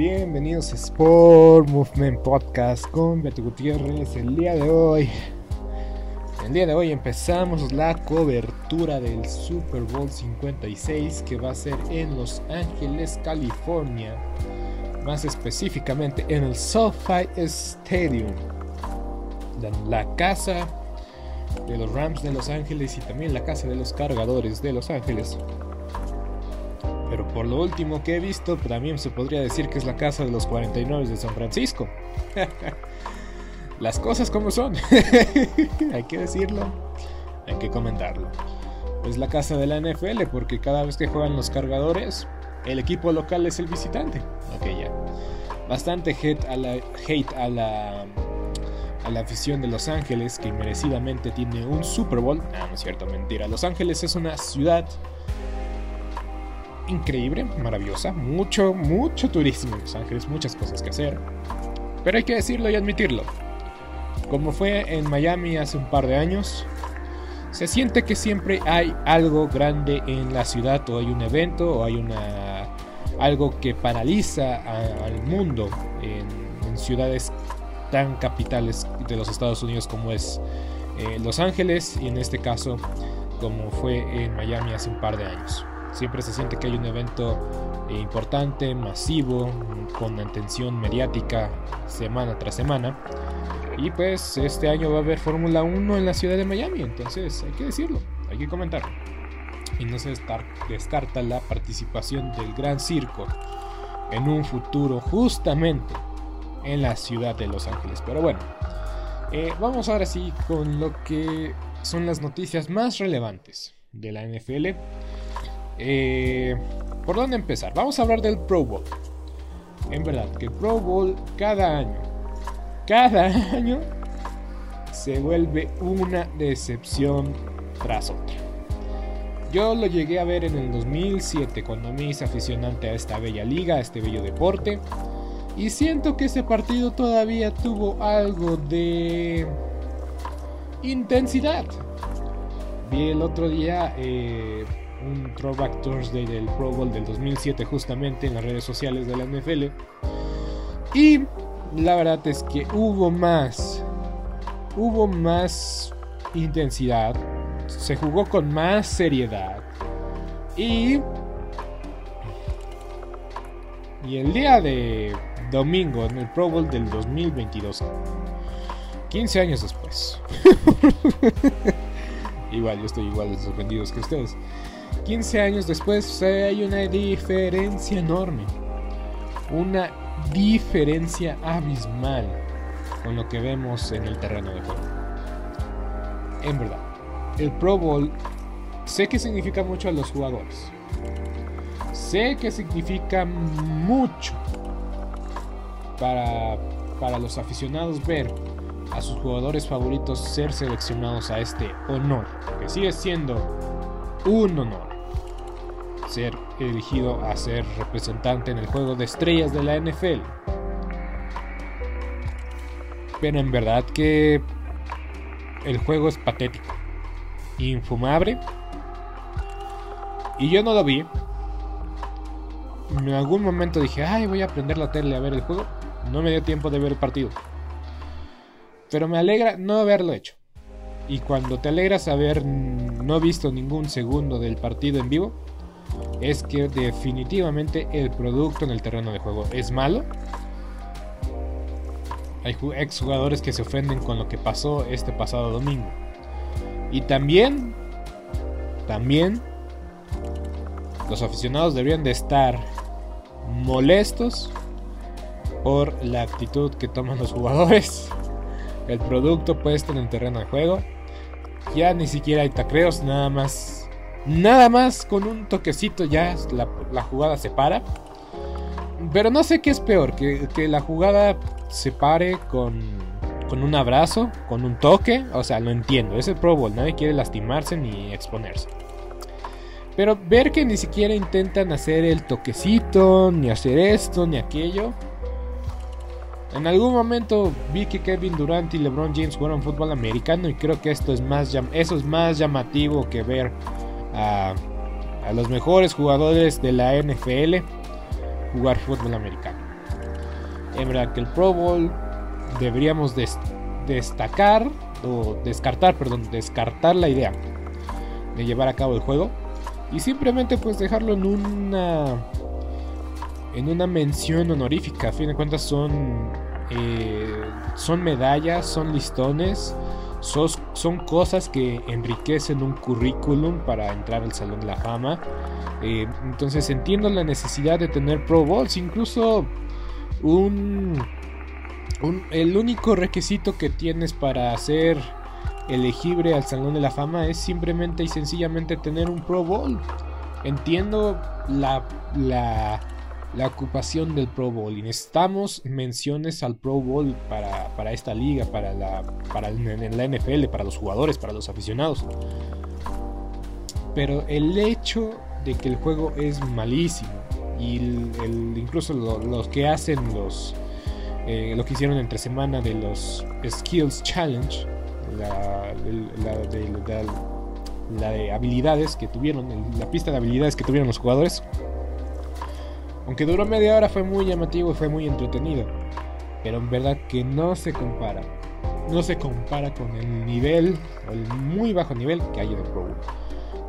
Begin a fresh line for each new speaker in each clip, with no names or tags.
Bienvenidos a Sport Movement Podcast con Beto Gutiérrez. El día de hoy, el día de hoy empezamos la cobertura del Super Bowl 56 que va a ser en Los Ángeles, California, más específicamente en el SoFi Stadium, la casa de los Rams de Los Ángeles y también la casa de los cargadores de Los Ángeles. Pero por lo último que he visto, también se podría decir que es la casa de los 49 de San Francisco. Las cosas como son. hay que decirlo, hay que comentarlo. Es la casa de la NFL porque cada vez que juegan los cargadores, el equipo local es el visitante. Ok, ya. Bastante hate a la, hate a la, a la afición de Los Ángeles que merecidamente tiene un Super Bowl. No, no es cierto, mentira. Los Ángeles es una ciudad increíble, maravillosa, mucho, mucho turismo en Los Ángeles, muchas cosas que hacer. Pero hay que decirlo y admitirlo. Como fue en Miami hace un par de años, se siente que siempre hay algo grande en la ciudad o hay un evento o hay una algo que paraliza al mundo en, ciudades tan capitales de los Estados Unidos como es eh, Los Ángeles y en este caso como fue en Miami hace un par de años. Siempre se siente que hay un evento importante, masivo, con atención mediática semana tras semana. Y pues este año va a haber Fórmula 1 en la ciudad de Miami, entonces hay que decirlo, hay que comentarlo. Y no se descarta la participación del Gran Circo en un futuro justamente en la ciudad de Los Ángeles. Pero bueno, eh, vamos ahora sí con lo que son las noticias más relevantes de la NFL. Eh, ¿Por dónde empezar? Vamos a hablar del Pro Bowl. En verdad, que el Pro Bowl cada año, cada año se vuelve una decepción tras otra. Yo lo llegué a ver en el 2007 cuando me hice aficionante a esta bella liga, a este bello deporte. Y siento que ese partido todavía tuvo algo de intensidad. Vi el otro día eh, un Throwback Thursday del Pro Bowl del 2007 justamente en las redes sociales de la NFL. Y la verdad es que hubo más, hubo más intensidad, se jugó con más seriedad y y el día de domingo en el Pro Bowl del 2022 15 años después igual yo estoy igual de sorprendidos que ustedes 15 años después hay una diferencia enorme. Una diferencia abismal con lo que vemos en el terreno de juego. En verdad el Pro Bowl sé que significa mucho a los jugadores. Sé que significa mucho para, para los aficionados ver a sus jugadores favoritos ser seleccionados a este honor, que sigue siendo un honor ser elegido a ser representante en el juego de estrellas de la NFL. Pero en verdad que el juego es patético infumable. Y yo no lo vi. En algún momento dije, ay, voy a prender la tele a ver el juego. No me dio tiempo de ver el partido. Pero me alegra no haberlo hecho. Y cuando te alegras haber no visto ningún segundo del partido en vivo, es que definitivamente el producto en el terreno de juego es malo. Hay exjugadores que se ofenden con lo que pasó este pasado domingo. Y también, también, los aficionados deberían de estar molestos por la actitud que toman los jugadores. El producto puesto en el terreno de juego. Ya ni siquiera hay tacreos, nada más. Nada más con un toquecito ya la, jugada se para. Pero no sé qué es peor, que, que la jugada se pare con con un abrazo, con un toque, o sea, lo entiendo, es el Pro Bowl, nadie quiere lastimarse ni exponerse. Pero ver que ni siquiera intentan hacer el toquecito, ni hacer esto, ni aquello. En algún momento vi que Kevin Durant y LeBron James jugaron fútbol americano y creo que esto es más, eso es más llamativo que ver a, los mejores jugadores de la NFL jugar fútbol americano. En verdad que el Pro Bowl deberíamos destacar o descartar, perdón, descartar la idea de llevar a cabo el juego y simplemente pues dejarlo en una en una mención honorífica. A fin de cuentas son eh, son medallas, son listones, son, son, cosas que enriquecen un currículum para entrar al Salón de la Fama. Eh, entonces entiendo la necesidad de tener Pro Bowls, incluso un el único requisito que tienes para ser elegible al Salón de la Fama es simplemente y sencillamente tener un Pro Bowl. Entiendo la, la, la ocupación del Pro Bowl y necesitamos menciones al Pro Bowl para, para esta liga, para la, para la NFL, para los jugadores, para los aficionados. Pero el hecho de que el juego es malísimo y incluso los que hacen los eh, lo que hicieron entre semana de los Skills Challenge, la, de, habilidades que tuvieron, la pista de habilidades que tuvieron los jugadores. Aunque duró media hora fue muy llamativo y fue muy entretenido. Pero en verdad que no se compara. No se compara con el nivel, el muy bajo nivel que hay el Pro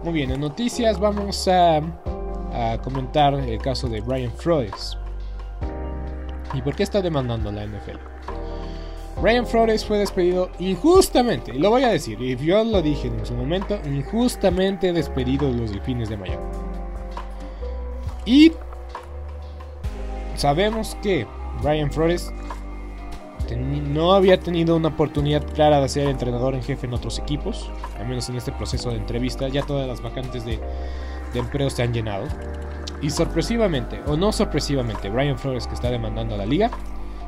Muy bien, en noticias vamos a, comentar el caso de Brian Flores. ¿Y por qué está demandando la NFL? Ryan Flores fue despedido injustamente, y lo voy a decir, y yo lo dije en su momento, injustamente despedido de los Delfines de Miami. Y sabemos que Ryan Flores no había tenido una oportunidad clara de ser entrenador en jefe en otros equipos, al menos en este proceso de entrevista, ya todas las vacantes de, de empleo se han llenado. Y sorpresivamente, o no sorpresivamente, Brian Flores, que está demandando a la liga,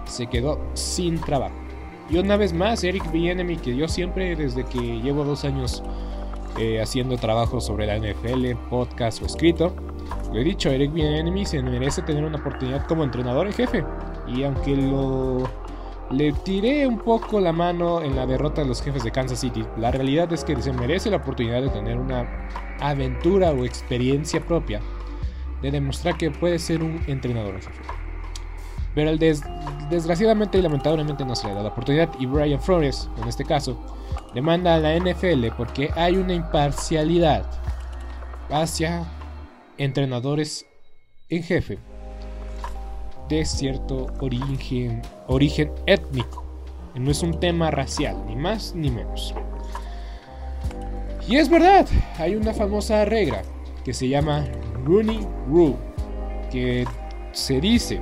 se quedó sin trabajo. Y una vez más, Eric Bienemy, que yo siempre, desde que llevo dos años eh, haciendo trabajo sobre la NFL, podcast o escrito, lo he dicho, Eric Bienemy se merece tener una oportunidad como entrenador en jefe. Y aunque lo le tiré un poco la mano en la derrota de los jefes de Kansas City, la realidad es que se merece la oportunidad de tener una aventura o experiencia propia de demostrar que puede ser un entrenador en jefe. Pero el desgraciadamente y lamentablemente no se le da la oportunidad y Brian Flores, en este caso, demanda a la NFL porque hay una imparcialidad hacia entrenadores en jefe de cierto origen, origen étnico. No es un tema racial, ni más ni menos. Y es verdad, hay una famosa regla que se llama Rooney Rule, que se dice,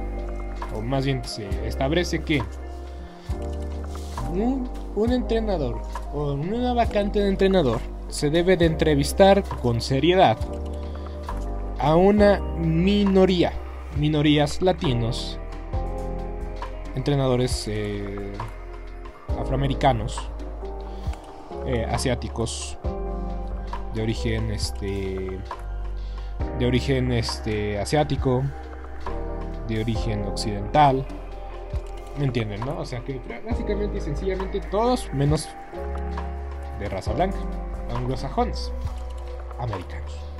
o más bien se establece que un, entrenador o una vacante de entrenador se debe de entrevistar con seriedad a una minoría minorías latinos, entrenadores eh, afroamericanos, eh, asiáticos, de origen este de origen este asiático, de origen occidental. ¿Me entienden, no? O sea que básicamente y sencillamente todos menos de raza blanca, anglosajones, americanos.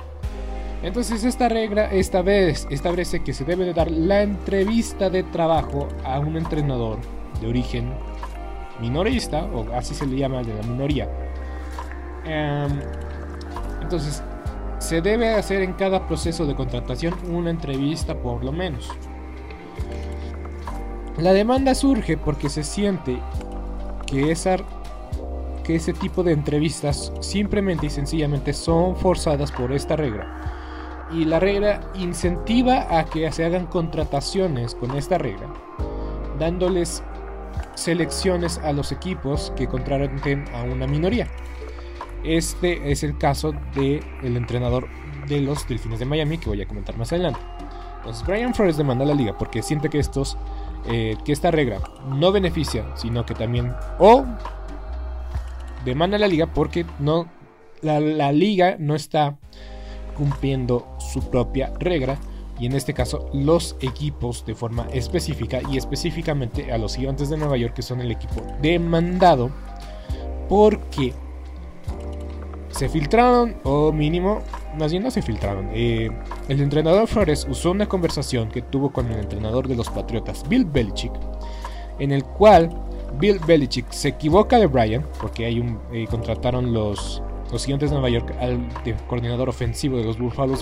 Entonces esta regla esta vez establece que se debe de dar la entrevista de trabajo a un entrenador de origen minorista, o así se le llama de la minoría. Em, entonces, se debe hacer en cada proceso de contratación una entrevista por lo menos. La demanda surge porque se siente que, esa, que ese tipo de entrevistas simplemente y sencillamente son forzadas por esta regla y la regla incentiva a que se hagan contrataciones con esta regla, dándoles selecciones a los equipos que contraten a una minoría. Este es el caso del el entrenador de los Delfines de Miami que voy a comentar más adelante. Entonces Brian Flores demanda a la liga porque siente que estos eh, que esta regla no beneficia, sino que también o demanda la liga porque no la liga no está cumpliendo su propia regla y en este caso los equipos de forma específica y específicamente a los gigantes de Nueva York que son el equipo demandado porque se filtraron o mínimo más bien no se filtraron eh, el entrenador Flores usó una conversación que tuvo con el entrenador de los Patriotas Bill Belichick en el cual Bill Belichick se equivoca de Brian porque hay un eh, contrataron los los Gigantes de Nueva York al coordinador ofensivo de los Buffalo,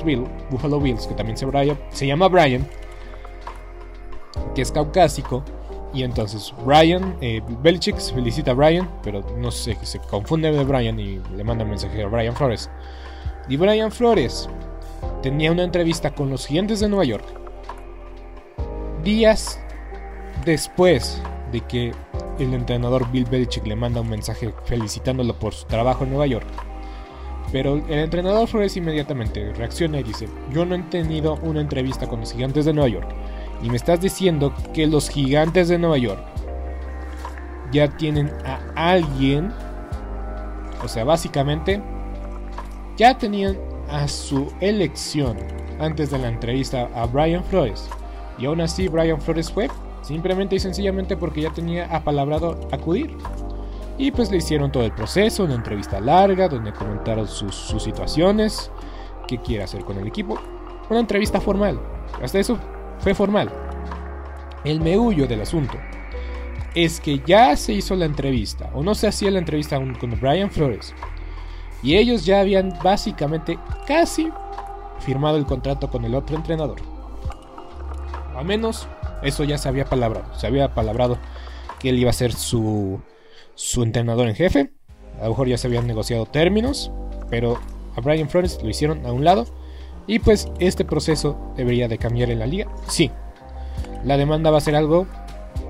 Buffalo Bills, que también se, se llama Brian, que es caucásico. Y entonces Brian, eh, Belichick felicita a Brian, pero no sé, se confunde de Brian y le manda un mensaje a Brian Flores. Y Brian Flores tenía una entrevista con los Gigantes de Nueva York días después de que el entrenador Bill Belichick le manda un mensaje felicitándolo por su trabajo en Nueva York. Pero el entrenador Flores inmediatamente reacciona y dice, yo no he tenido una entrevista con los gigantes de Nueva York. Y me estás diciendo que los gigantes de Nueva York ya tienen a alguien. O sea, básicamente ya tenían a su elección antes de la entrevista a Brian Flores. Y aún así Brian Flores fue simplemente y sencillamente porque ya tenía apalabrado acudir. Y pues le hicieron todo el proceso, una entrevista larga donde comentaron sus, situaciones, qué quiere hacer con el equipo. Una entrevista formal. Hasta eso fue formal. El meullo del asunto es que ya se hizo la entrevista, o no se hacía la entrevista aún con Brian Flores. Y ellos ya habían básicamente casi firmado el contrato con el otro entrenador. Al menos eso ya se había palabrado. Se había palabrado que él iba a ser su su entrenador en jefe. A lo mejor ya se habían negociado términos, pero a Brian Flores lo hicieron a un lado. Y pues este proceso debería de cambiar en la liga. Sí, la demanda va a ser algo,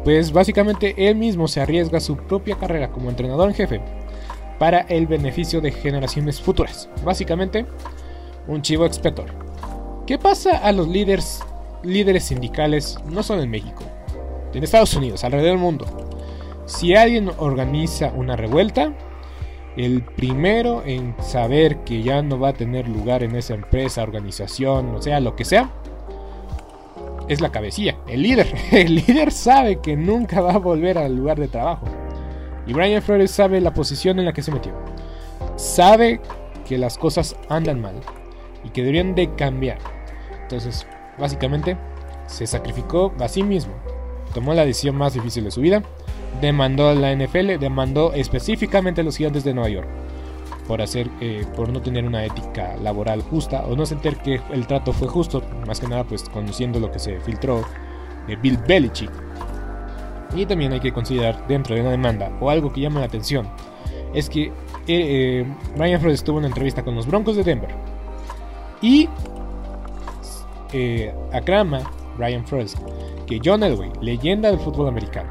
pues básicamente él mismo se arriesga su propia carrera como entrenador en jefe para el beneficio de generaciones futuras. Básicamente, un chivo expiator. ¿Qué pasa a los líderes, líderes sindicales no solo en México, en Estados Unidos, alrededor del mundo? Si alguien organiza una revuelta, el primero en saber que ya no va a tener lugar en esa empresa, organización, o sea, lo que sea, es la cabecilla, el líder. El líder sabe que nunca va a volver al lugar de trabajo. Y Brian Flores sabe la posición en la que se metió. Sabe que las cosas andan mal y que deberían de cambiar. Entonces, básicamente, se sacrificó a sí mismo. Tomó la decisión más difícil de su vida. Demandó a la NFL, demandó específicamente a los gigantes de Nueva York por hacer eh, por no tener una ética laboral justa o no sentir que el trato fue justo más que nada pues conociendo lo que se filtró de Bill Belichick. Y también hay que considerar dentro de una demanda o algo que llama la atención es que eh, Brian Flores una entrevista con los Broncos de Denver y eh, aclama Brian Flores que John Elway leyenda del fútbol americano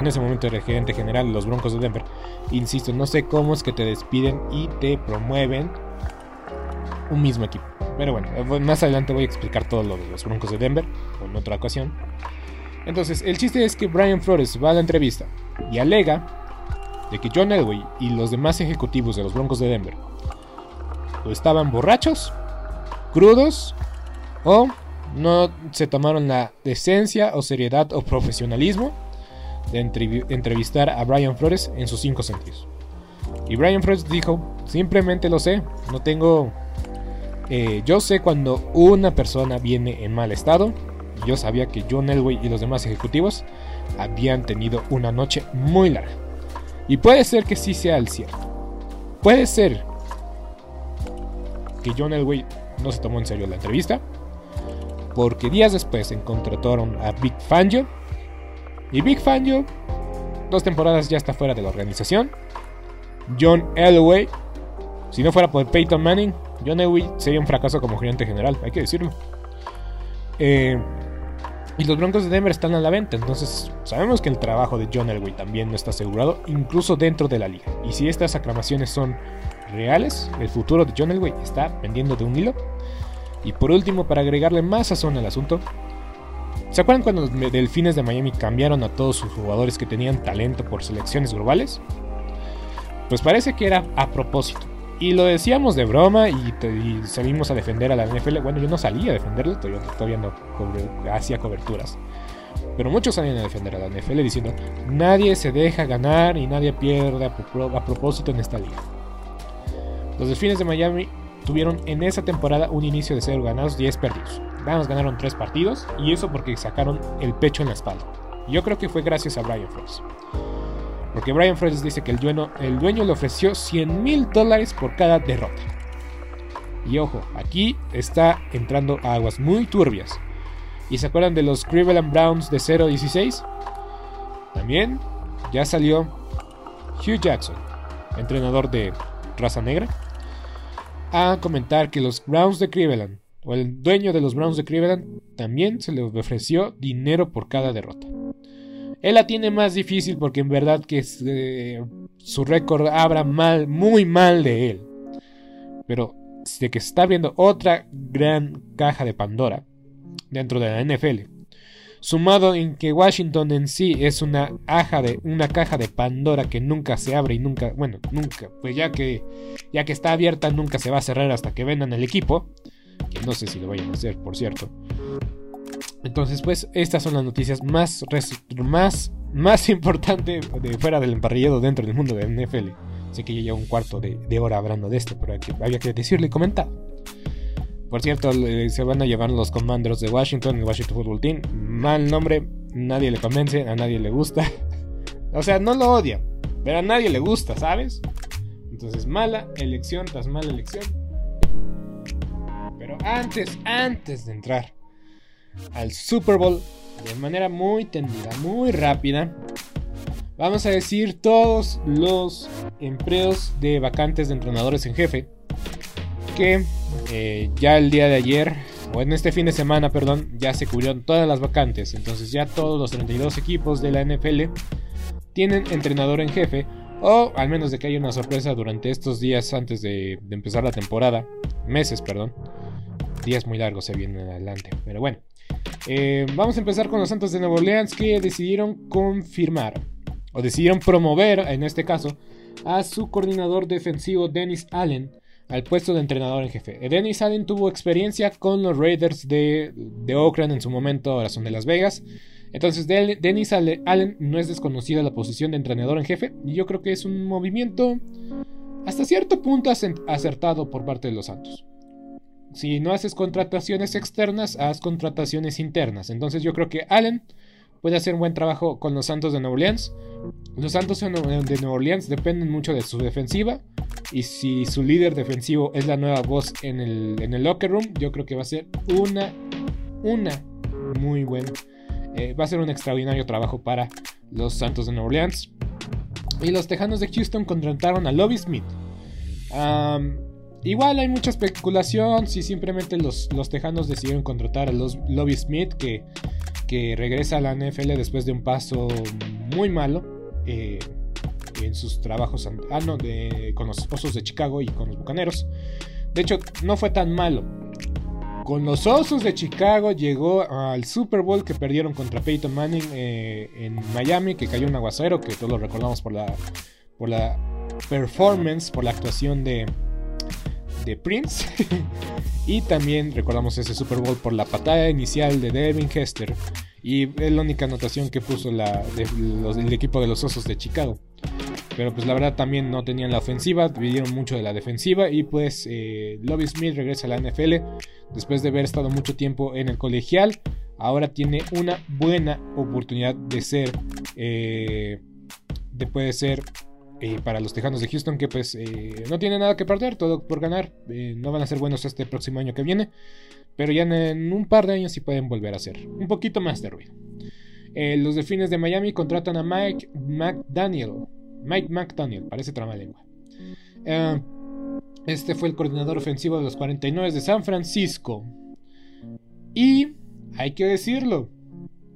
En ese momento el gerente general de los Broncos de Denver. Insisto, no sé cómo es que te despiden y te promueven un mismo equipo. Pero bueno, eh, más adelante voy a explicar todo lo de los Broncos de Denver en otra ocasión. Entonces, el chiste es que Brian Flores va a la entrevista y alega de que John Elway y los demás ejecutivos de los Broncos de Denver o estaban borrachos, crudos o no se tomaron la decencia o seriedad o profesionalismo de entrevistar a Brian Flores en sus cinco sentidos. Y Brian Flores dijo, simplemente lo sé, no tengo... Eh, yo sé cuando una persona viene en mal estado. Yo sabía que John Elway y los demás ejecutivos habían tenido una noche muy larga. Y puede ser que sí sea el cierto. Puede ser que John Elway no se tomó en serio la entrevista. Porque días después encontraron a Big Fangio y Big Fangio, dos temporadas ya está fuera de la organización. John Elway, si no fuera por Peyton Manning, John Elway sería un fracaso como gerente general, hay que decirlo. Eh, y los Broncos de Denver están a la venta, entonces sabemos que el trabajo de John Elway también no está asegurado, incluso dentro de la liga. Y si estas aclamaciones son reales, el futuro de John Elway está pendiendo de un hilo. Y por último, para agregarle más sazón al asunto, ¿Se acuerdan cuando los Delfines de Miami cambiaron a todos sus jugadores que tenían talento por selecciones globales? Pues parece que era a propósito. Y lo decíamos de broma y, salimos a defender a la NFL. Bueno, yo no salía a defenderlo, todavía, no hacía coberturas. Pero muchos salían a defender a la NFL diciendo, nadie se deja ganar y nadie pierde a propósito en esta liga. Los Delfines de Miami tuvieron en esa temporada un inicio de 0 ganados, 10 perdidos. Ganaron 3 partidos y eso porque sacaron el pecho en la espalda. Yo creo que fue gracias a Brian Flores. Porque Brian Flores dice que el dueño, el dueño le ofreció 100 mil dólares por cada derrota. Y ojo, aquí está entrando aguas muy turbias. ¿Y se acuerdan de los Cleveland Browns de 0-16? También ya salió Hugh Jackson, entrenador de raza negra, a comentar que los Browns de Cleveland, o el dueño de los Browns de Cleveland, también se le ofreció dinero por cada derrota. Él la tiene más difícil porque en verdad que eh, su récord abra mal, muy mal de él. Pero de que se está abriendo otra gran caja de Pandora dentro de la NFL. Sumado en que Washington en sí es una, una caja de Pandora que nunca se abre y nunca, bueno, nunca, pues ya que, ya que está abierta nunca se va a cerrar hasta que vendan el equipo. Que no sé si lo vayan a hacer, por cierto. Entonces, pues, estas son las noticias más, más, más importantes de fuera del emparrillado dentro del mundo de NFL. Sé que ya llevo un cuarto de, hora hablando de esto, pero había que decirle y comentar. Por cierto, se van a llevar los Commanders de Washington, el Washington Football Team. Mal nombre, nadie le convence, a nadie le gusta. o sea, no lo odia, pero a nadie le gusta, ¿sabes? Entonces, mala elección tras mala elección. Pero antes, antes de entrar al Super Bowl de manera muy tendida, muy rápida. Vamos a decir todos los empleos de vacantes de entrenadores en jefe que eh, ya el día de ayer, o en este fin de semana, perdón, ya se cubrieron todas las vacantes. Entonces ya todos los 32 equipos de la NFL tienen entrenador en jefe, o al menos de que haya una sorpresa durante estos días antes de, de empezar la temporada, meses, perdón. Días muy largos se vienen adelante, pero bueno. Eh, vamos a empezar con los Santos de Nueva Orleans que decidieron confirmar, o decidieron promover, en este caso, a su coordinador defensivo Dennis Allen al puesto de entrenador en jefe. Dennis Allen tuvo experiencia con los Raiders de, de Oakland en su momento, ahora son de Las Vegas. Entonces, Dennis Allen no es desconocido la posición de entrenador en jefe, y yo creo que es un movimiento hasta cierto punto acertado por parte de los Santos si no haces contrataciones externas, haz contrataciones internas. Entonces yo creo que Allen puede hacer un buen trabajo con los Santos de Nueva Orleans. Los Santos de Nueva Orleans dependen mucho de su defensiva. Y si su líder defensivo es la nueva voz en el, en el locker room, yo creo que va a ser una, una muy buen, eh, va a ser un extraordinario trabajo para los Santos de Nueva Orleans. Y los Tejanos de Houston contrataron a Lobby Smith. Igual hay mucha especulación si simplemente los, los tejanos decidieron contratar a los Lobby Smith, que, que regresa a la NFL después de un paso muy malo eh, en sus trabajos ah, no, con los Osos de Chicago y con los Bucaneros. De hecho, no fue tan malo. Con los Osos de Chicago llegó al Super Bowl que perdieron contra Peyton Manning eh, en Miami, que cayó un aguacero, que todos lo recordamos por la, por la performance, por la actuación de, de Prince. y también recordamos ese Super Bowl por la patada inicial de Devin Hester. Y es la única anotación que puso la, el equipo de los Osos de Chicago. Pero pues la verdad también no tenían la ofensiva, dividieron mucho de la defensiva y pues eh, Lobby Smith regresa a la NFL después de haber estado mucho tiempo en el colegial. Ahora tiene una buena oportunidad de ser, eh, de puede ser eh, para los Tejanos de Houston que pues eh, no tienen nada que perder, todo por ganar, eh, no van a ser buenos este próximo año que viene, pero ya en, un par de años sí pueden volver a ser un poquito más de ruido. los Delfines de Miami contratan a Mike McDaniel, Mike McDaniel, parece tramalengua. este fue el coordinador ofensivo de los 49 de San Francisco. Y hay que decirlo,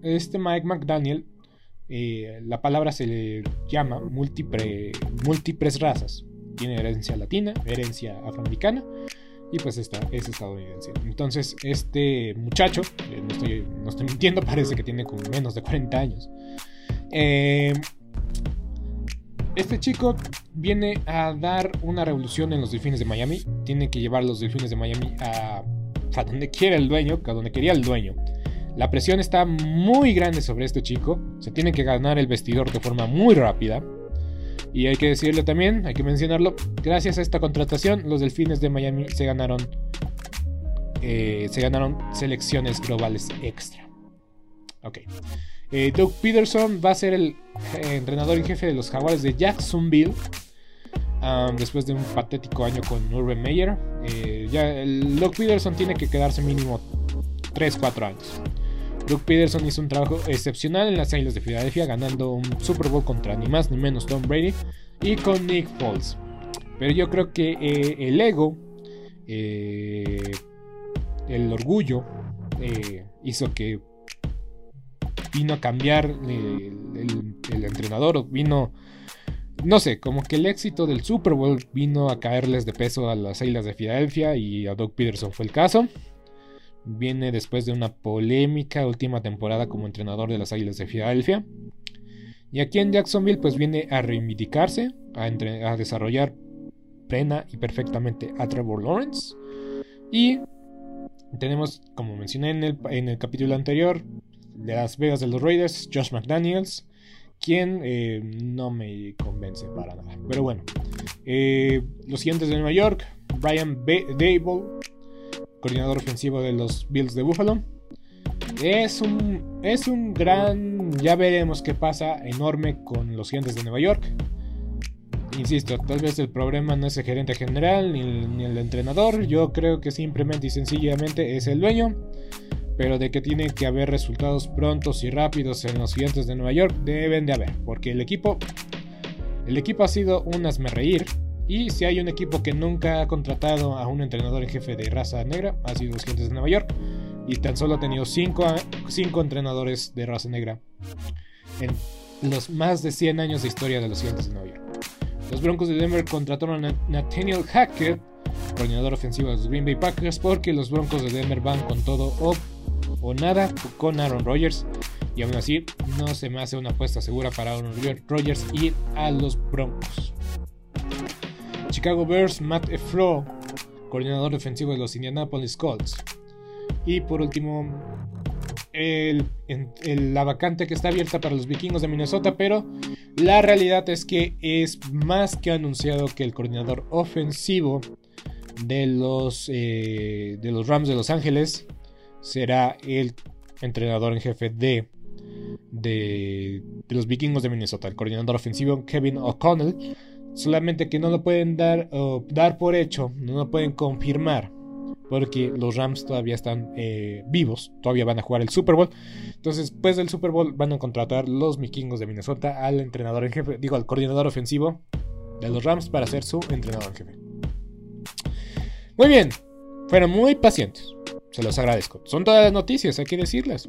este Mike McDaniel eh, la palabra se le llama múltiples razas. Tiene herencia latina, herencia afroamericana y pues esta es estadounidense. Entonces, este muchacho, eh, no, estoy, no, estoy, mintiendo, parece que tiene como menos de 40 años. Eh, este chico viene a dar una revolución en los delfines de Miami. Tiene que llevar los delfines de Miami a, a donde quiera el dueño, a donde quería el dueño. La presión está muy grande sobre este chico. Se tiene que ganar el vestidor de forma muy rápida. Y hay que decirlo también, hay que mencionarlo. Gracias a esta contratación, los Delfines de Miami se ganaron, eh, se ganaron selecciones globales extra. Ok. Eh, Doug Peterson va a ser el eh, entrenador en jefe de los Jaguares de Jacksonville. Um, después de un patético año con Urban Meyer. el Doug Peterson tiene que quedarse mínimo 3-4 años. Doug Peterson hizo un trabajo excepcional en las Islas de Filadelfia, ganando un Super Bowl contra ni más ni menos Tom Brady y con Nick Foles. Pero yo creo que eh, el ego, eh, el orgullo, eh, hizo que vino a cambiar el, entrenador, vino no sé, como que el éxito del Super Bowl vino a caerles de peso a las Águilas de Filadelfia y a Doug Peterson fue el caso. Viene después de una polémica última temporada como entrenador de las Águilas de Filadelfia. Y aquí en Jacksonville pues viene a reivindicarse, a, desarrollar plena y perfectamente a Trevor Lawrence. Y tenemos, como mencioné en el, en el capítulo anterior, de Las Vegas de los Raiders, Josh McDaniels, quien eh, no me convence para nada. Pero bueno, eh, los siguientes de Nueva York, Brian Dable, coordinador ofensivo de los Bills de Buffalo. Es un, es un gran, ya veremos qué pasa, enorme con los gigantes de Nueva York. Insisto, tal vez el problema no es el gerente general ni ni el entrenador. Yo creo que simplemente y sencillamente es el dueño pero de que tiene que haber resultados prontos y rápidos en los gigantes de Nueva York, deben de haber, porque el equipo, el equipo ha sido un reír y si hay un equipo que nunca ha contratado a un entrenador en jefe de raza negra, ha sido los gigantes de Nueva York, y tan solo ha tenido 5 cinco, entrenadores de raza negra en los más de 100 años de historia de los gigantes de Nueva York. Los Broncos de Denver contrataron a Nathaniel Hackett, coordinador ofensivo de los Green Bay Packers, porque los Broncos de Denver van con todo o nada con Aaron Rodgers. Y aún así, no se me hace una apuesta segura para Aaron Rodgers ir a los Broncos. Chicago Bears, Matt Efro, coordinador defensivo de los Indianapolis Colts. Y por último, la vacante que está abierta para los vikingos de Minnesota, pero la realidad es que es más que anunciado que el coordinador ofensivo de los, eh, de los Rams de Los Ángeles será el entrenador en jefe de, de, los vikingos de Minnesota, el coordinador ofensivo Kevin O'Connell. Solamente que no lo pueden dar, dar por hecho, no lo pueden confirmar, porque los Rams todavía están eh, vivos, todavía van a jugar el Super Bowl. Entonces, después del Super Bowl van a contratar los vikingos de Minnesota al entrenador en jefe, digo, al coordinador ofensivo de los Rams para ser su entrenador en jefe. Muy bien, fueron muy pacientes. Se los agradezco. Son todas las noticias, hay que decirlas.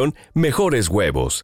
mejores huevos.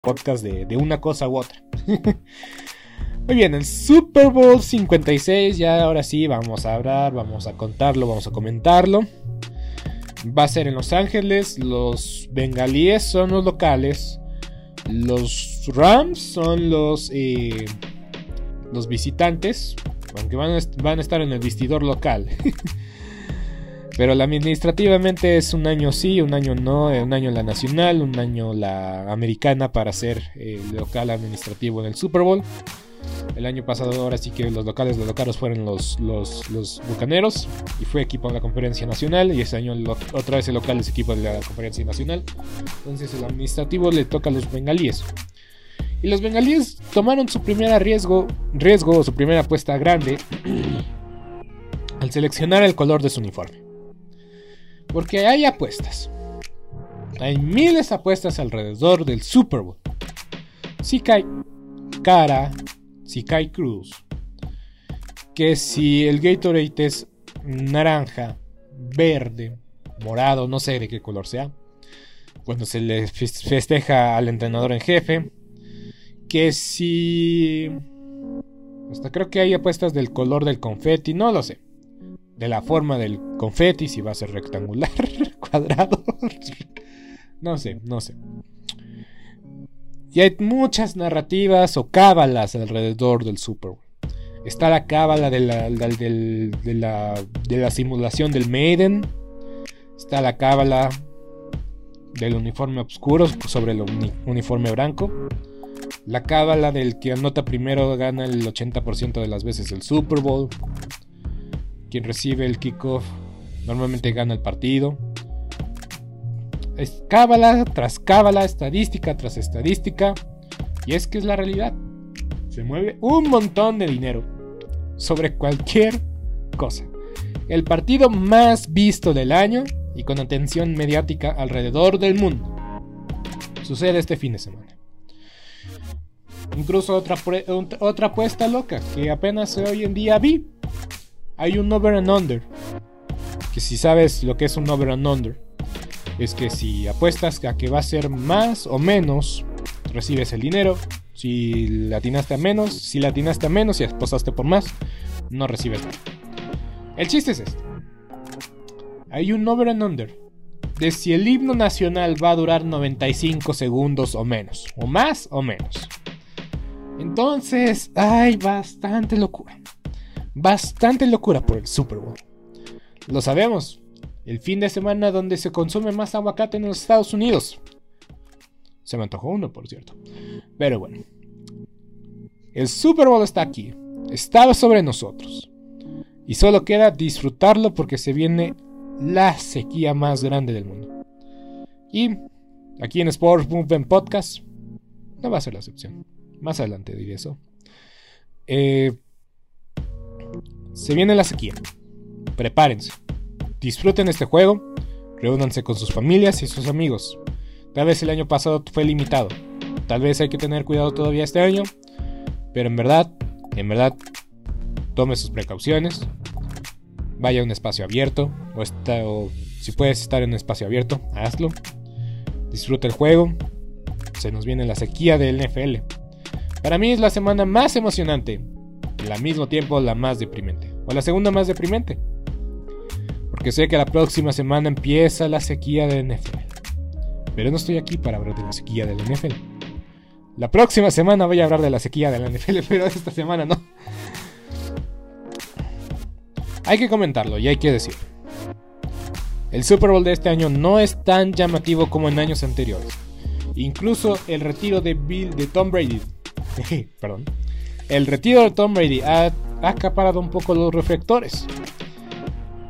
Podcast de, una cosa u otra. Muy bien, el Super Bowl 56, ya ahora sí vamos a hablar, vamos a contarlo, vamos a comentarlo. Va a ser en Los Ángeles, los bengalíes son los locales, los Rams son los, eh, los visitantes, aunque van van a estar en el vestidor local. Pero la administrativamente es un año sí, un año no, un año la nacional, un año la americana para ser el eh, local administrativo en el Super Bowl. El año pasado ahora sí que los locales de locales fueron los, los, los, Bucaneros y fue equipo de la Conferencia Nacional y ese año otra vez el local es equipo de la Conferencia Nacional. Entonces el administrativo le toca a los bengalíes. Y los bengalíes tomaron su primera riesgo, riesgo, su primera apuesta grande al seleccionar el color de su uniforme. Porque hay apuestas. hay miles de apuestas alrededor del Super Bowl. Si cae cara, si cae cruz, que si el Gatorade es naranja, verde, morado, no sé de qué color sea, cuando se le festeja al entrenador en jefe, que si... Hasta creo que hay apuestas del color del confeti, no lo sé. De la forma del confeti, si va a ser rectangular, cuadrado. no sé, no sé. Y hay muchas narrativas o cábalas alrededor del Super Bowl. Está la cábala de la, de, la, de la simulación del Maiden. Está la cábala del uniforme oscuro sobre el uniforme blanco. La cábala del que anota primero gana el 80% de las veces el Super Bowl. Quien recibe el kickoff normalmente gana el partido. Es cábala tras cábala, estadística tras estadística. Y es que es la realidad. Se mueve un montón de dinero sobre cualquier cosa. El partido más visto del año y con atención mediática alrededor del mundo. Sucede este fin de semana. Incluso otra, otra apuesta loca que apenas hoy en día vi. Hay un over and under. Que si sabes lo que es un over and under, es que si apuestas a que va a ser más o menos, recibes el dinero. Si latinaste a menos, si latinaste a menos y apostaste por más, no recibes nada. El chiste es este. Hay un over and under de si el himno nacional va a durar 95 segundos o menos, o más o menos. Entonces, hay bastante locura. Bastante locura por el Super Bowl. Lo sabemos. El fin de semana donde se consume más aguacate en los Estados Unidos. Se me antojó uno, por cierto. Pero bueno. El Super Bowl está aquí. Está sobre nosotros. Y solo queda disfrutarlo porque se viene la sequía más grande del mundo. Y aquí en Sports Movement Podcast no va a ser la excepción. Más adelante diré eso. Eh, se viene la sequía. Prepárense. Disfruten este juego. Reúnanse con sus familias y sus amigos. Tal vez el año pasado fue limitado. Tal vez hay que tener cuidado todavía este año. Pero en verdad, en verdad, tome sus precauciones. Vaya a un espacio abierto. O, está, o si puedes estar en un espacio abierto, hazlo. Disfruta el juego. Se nos viene la sequía del NFL. Para mí es la semana más emocionante y al mismo tiempo la más deprimente. O la segunda más deprimente. Porque sé que la próxima semana empieza la sequía del NFL. Pero no estoy aquí para hablar de la sequía del NFL. La próxima semana voy a hablar de la sequía del NFL, pero esta semana no. Hay que comentarlo y hay que decir. El Super Bowl de este año no es tan llamativo como en años anteriores. Incluso el retiro de Bill de Tom Brady perdón, el retiro de Tom Brady ha, acaparado un poco los reflectores.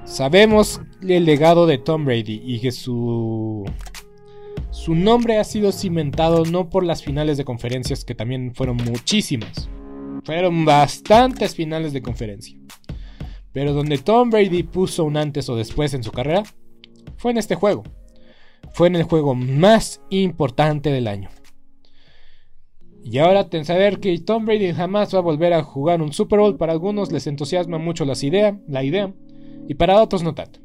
Sabemos el legado de Tom Brady y que su, su nombre ha sido cimentado no por las finales de conferencias, que también fueron muchísimas. Fueron bastantes finales de conferencia. Pero donde Tom Brady puso un antes o después en su carrera, fue en este juego. Fue en el juego más importante del año. Y ahora saber que Tom Brady jamás va a volver a jugar un Super Bowl. Para algunos les entusiasma mucho las idea, la idea, y para otros no tanto.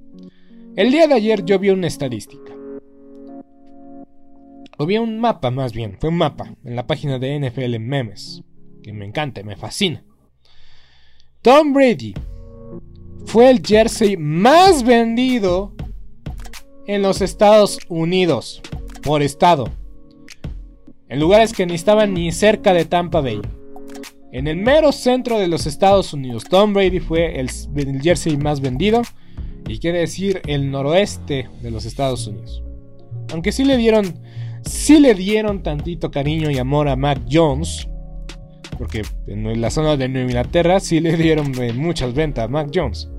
El día de ayer yo vi una estadística. O vi un mapa más bien, fue un mapa en la página de NFL Memes, que me encanta, me fascina. Tom Brady fue el jersey más vendido en los Estados Unidos por estado en lugares que ni estaban ni cerca de Tampa Bay. En el mero centro de los Estados Unidos, Tom Brady fue el, jersey más vendido y quiere decir el noroeste de los Estados Unidos. Aunque sí le dieron, sí le dieron tantito cariño y amor a Mac Jones, porque en la zona de Nueva Inglaterra sí le dieron eh, muchas ventas a Mac Jones.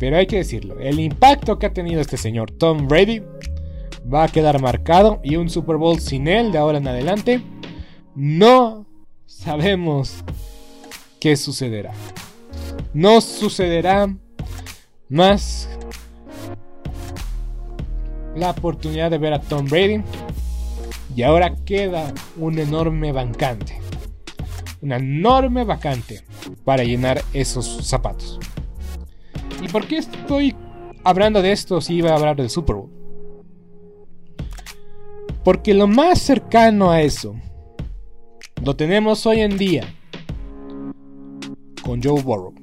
Pero hay que decirlo, el impacto que ha tenido este señor Tom Brady va a quedar marcado y un Super Bowl sin él de ahora en adelante, no sabemos qué sucederá. No sucederá más la oportunidad de ver a Tom Brady. Y ahora queda un enorme vacante. Una enorme vacante para llenar esos zapatos. ¿Y por qué estoy hablando de esto si iba a hablar del Super Bowl? Porque lo más cercano a eso lo tenemos hoy en día con Joe Burrow.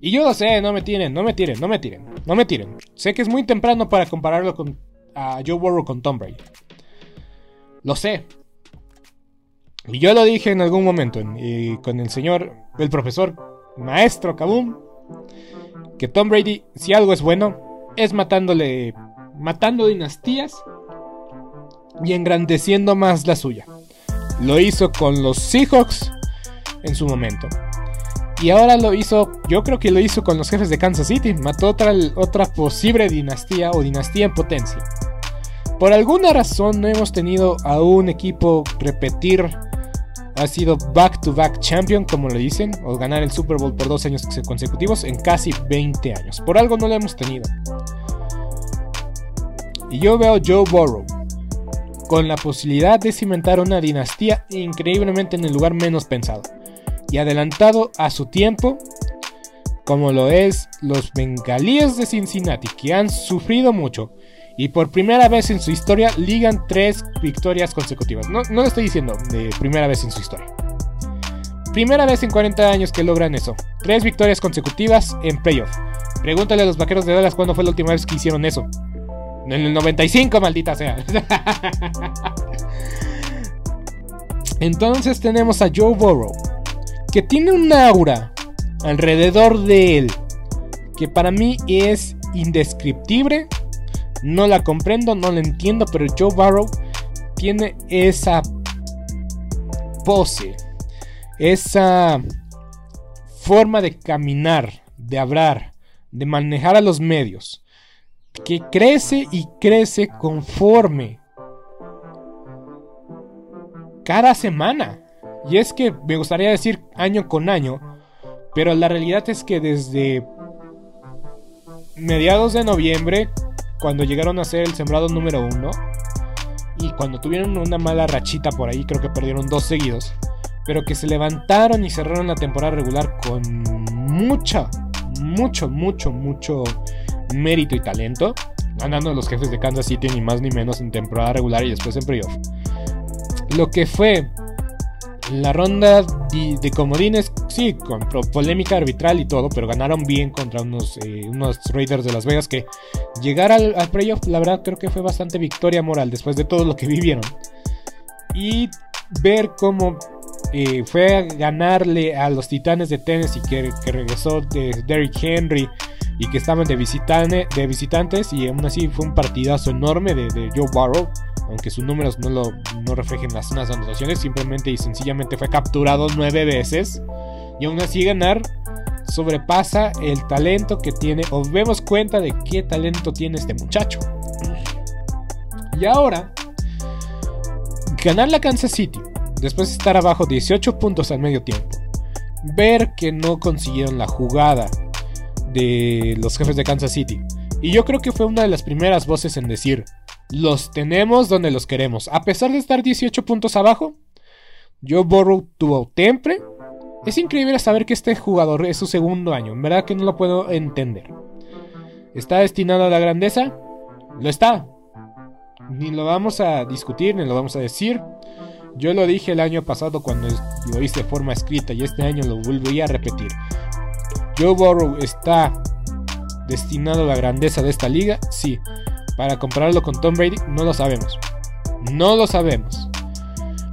Y yo lo sé, no me tiren, no me tiren, no me tiren, no me tiren. Sé que es muy temprano para compararlo con a Joe Burrow con Tom Brady. Lo sé. Y yo lo dije en algún momento con el señor, el profesor, maestro Kaboom, que Tom Brady, si algo es bueno, es matándole, matando dinastías y engrandeciendo más la suya. Lo hizo con los Seahawks en su momento. Y ahora lo hizo, yo creo que lo hizo con los jefes de Kansas City. Mató otra, otra posible dinastía o dinastía en potencia. Por alguna razón no hemos tenido a un equipo repetir, ha sido back-to-back champion, como lo dicen, o ganar el Super Bowl por dos años consecutivos en casi 20 años. Por algo no lo hemos tenido. Y yo veo Joe Burrow con la posibilidad de cimentar una dinastía increíblemente en el lugar menos pensado y adelantado a su tiempo, como lo es los bengalíes de Cincinnati, que han sufrido mucho y por primera vez en su historia ligan tres victorias consecutivas. No, no lo estoy diciendo de primera vez en su historia. Primera vez en 40 años que logran eso. Tres victorias consecutivas en playoff. Pregúntale a los vaqueros de Dallas cuándo fue la última vez que hicieron eso. En el 95, maldita sea. Entonces tenemos a Joe Burrow, que tiene un aura alrededor de él que para mí es indescriptible. No la comprendo, no la entiendo, pero Joe Barrow tiene esa pose, esa forma de caminar, de hablar, de manejar a los medios, que crece y crece conforme cada semana. Y es que me gustaría decir año con año, pero la realidad es que desde mediados de noviembre, cuando llegaron a ser el sembrado número uno, y cuando tuvieron una mala rachita por ahí, creo que perdieron dos seguidos, pero que se levantaron y cerraron la temporada regular con mucha, mucho, mucho, mucho mérito y talento, ganando los jefes de Kansas City ni más ni menos en temporada regular y después en playoff. Lo que fue la ronda de, comodines, sí, con polémica arbitral y todo, pero ganaron bien contra unos, eh, unos Raiders de Las Vegas que llegar al, playoff, la verdad creo que fue bastante victoria moral después de todo lo que vivieron. Y ver cómo eh, fue a ganarle a los Titanes de Tennessee que, regresó de Derrick Henry y que estaban de, de visitantes y aún así fue un partidazo enorme de, de Joe Burrow aunque sus números no, lo, no reflejen las anotaciones, simplemente y sencillamente fue capturado nueve veces. Y aún así ganar sobrepasa el talento que tiene, o vemos cuenta de qué talento tiene este muchacho. Y ahora, ganar la Kansas City, después de estar abajo 18 puntos al medio tiempo, ver que no consiguieron la jugada de los jefes de Kansas City. Y yo creo que fue una de las primeras voces en decir, los tenemos donde los queremos. A pesar de estar 18 puntos abajo, Joe Burrow tuvo temple. Es increíble saber que este jugador es su segundo año. En verdad que no lo puedo entender. ¿Está destinado a la grandeza? Lo está. Ni lo vamos a discutir, ni lo vamos a decir. Yo lo dije el año pasado cuando lo hice de forma escrita y este año lo volví a repetir. Joe Burrow está destinado a la grandeza de esta liga, sí. Para compararlo con Tom Brady, no lo sabemos. No lo sabemos.